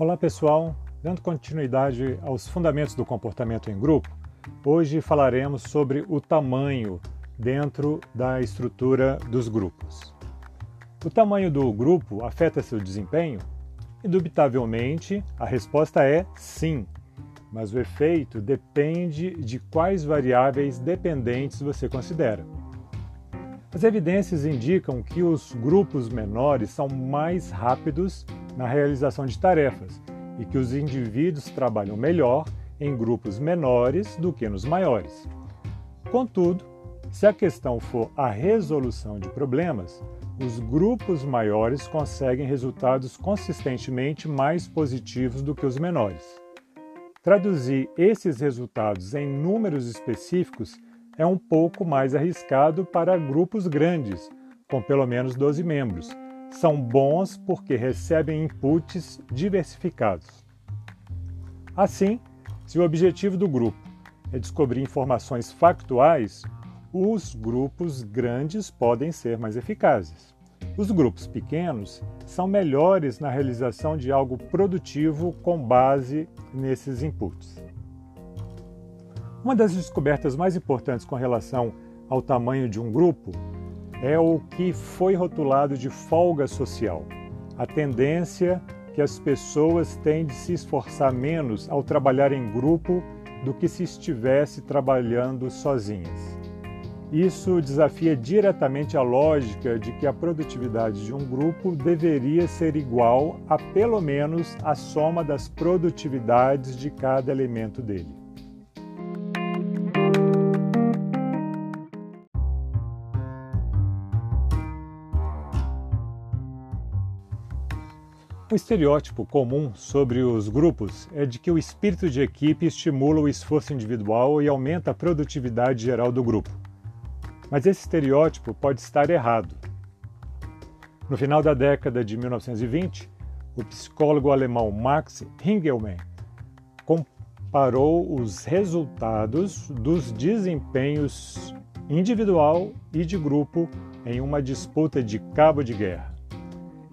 Olá pessoal, dando continuidade aos fundamentos do comportamento em grupo, hoje falaremos sobre o tamanho dentro da estrutura dos grupos. O tamanho do grupo afeta seu desempenho? Indubitavelmente, a resposta é sim, mas o efeito depende de quais variáveis dependentes você considera. As evidências indicam que os grupos menores são mais rápidos na realização de tarefas e que os indivíduos trabalham melhor em grupos menores do que nos maiores. Contudo, se a questão for a resolução de problemas, os grupos maiores conseguem resultados consistentemente mais positivos do que os menores. Traduzir esses resultados em números específicos é um pouco mais arriscado para grupos grandes, com pelo menos 12 membros, são bons porque recebem inputs diversificados. Assim, se o objetivo do grupo é descobrir informações factuais, os grupos grandes podem ser mais eficazes. Os grupos pequenos são melhores na realização de algo produtivo com base nesses inputs. Uma das descobertas mais importantes com relação ao tamanho de um grupo é o que foi rotulado de folga social, a tendência que as pessoas têm de se esforçar menos ao trabalhar em grupo do que se estivesse trabalhando sozinhas. Isso desafia diretamente a lógica de que a produtividade de um grupo deveria ser igual a pelo menos a soma das produtividades de cada elemento dele. Um estereótipo comum sobre os grupos é de que o espírito de equipe estimula o esforço individual e aumenta a produtividade geral do grupo. Mas esse estereótipo pode estar errado. No final da década de 1920, o psicólogo alemão Max Ringelmann comparou os resultados dos desempenhos individual e de grupo em uma disputa de cabo de guerra.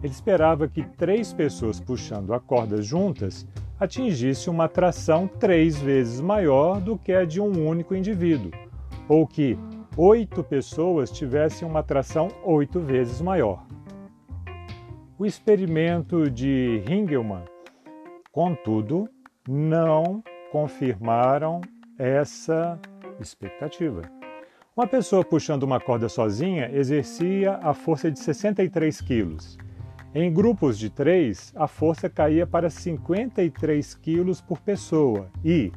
Ele esperava que três pessoas puxando a corda juntas atingisse uma atração três vezes maior do que a de um único indivíduo, ou que oito pessoas tivessem uma atração oito vezes maior. O experimento de Ringelmann, contudo, não confirmaram essa expectativa. Uma pessoa puxando uma corda sozinha exercia a força de 63 quilos em grupos de três, a força caía para 53 quilos por pessoa e,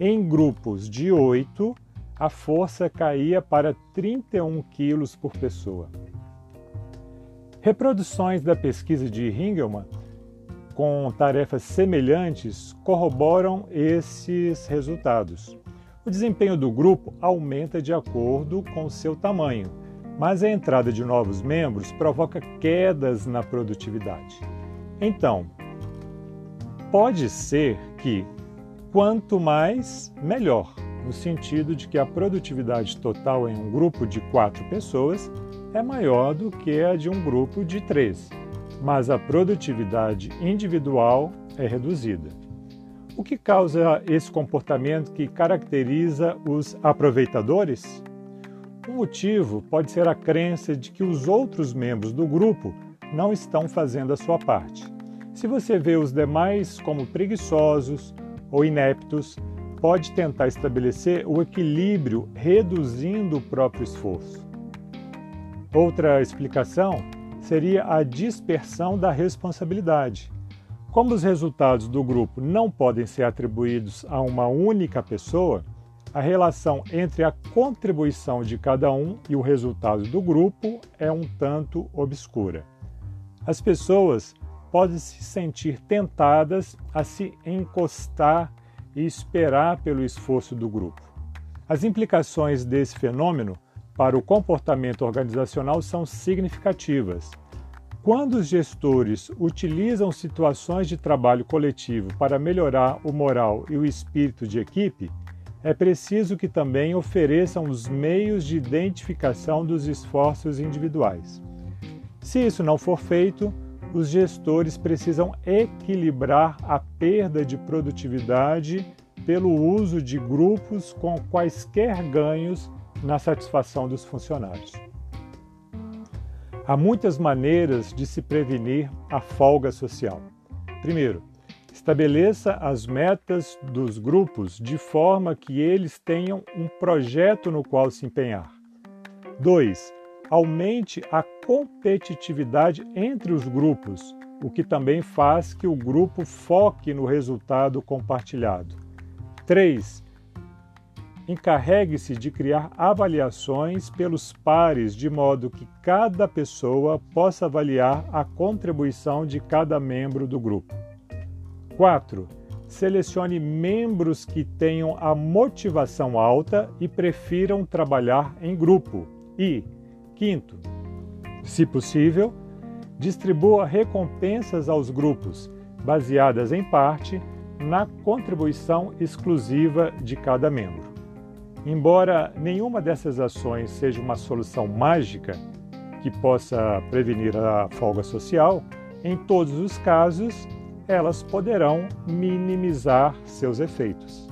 em grupos de oito, a força caía para 31 quilos por pessoa. Reproduções da pesquisa de Ringelmann com tarefas semelhantes corroboram esses resultados. O desempenho do grupo aumenta de acordo com seu tamanho mas a entrada de novos membros provoca quedas na produtividade. Então, pode ser que quanto mais, melhor, no sentido de que a produtividade total em um grupo de quatro pessoas é maior do que a de um grupo de três, mas a produtividade individual é reduzida. O que causa esse comportamento que caracteriza os aproveitadores? O motivo pode ser a crença de que os outros membros do grupo não estão fazendo a sua parte. Se você vê os demais como preguiçosos ou ineptos, pode tentar estabelecer o equilíbrio reduzindo o próprio esforço. Outra explicação seria a dispersão da responsabilidade. Como os resultados do grupo não podem ser atribuídos a uma única pessoa, a relação entre a contribuição de cada um e o resultado do grupo é um tanto obscura. As pessoas podem se sentir tentadas a se encostar e esperar pelo esforço do grupo. As implicações desse fenômeno para o comportamento organizacional são significativas. Quando os gestores utilizam situações de trabalho coletivo para melhorar o moral e o espírito de equipe, é preciso que também ofereçam os meios de identificação dos esforços individuais. Se isso não for feito, os gestores precisam equilibrar a perda de produtividade pelo uso de grupos com quaisquer ganhos na satisfação dos funcionários. Há muitas maneiras de se prevenir a folga social. Primeiro, estabeleça as metas dos grupos de forma que eles tenham um projeto no qual se empenhar. 2. Aumente a competitividade entre os grupos, o que também faz que o grupo foque no resultado compartilhado. 3. Encarregue-se de criar avaliações pelos pares, de modo que cada pessoa possa avaliar a contribuição de cada membro do grupo. 4. Selecione membros que tenham a motivação alta e prefiram trabalhar em grupo. E, quinto, se possível, distribua recompensas aos grupos, baseadas em parte na contribuição exclusiva de cada membro. Embora nenhuma dessas ações seja uma solução mágica que possa prevenir a folga social, em todos os casos, elas poderão minimizar seus efeitos.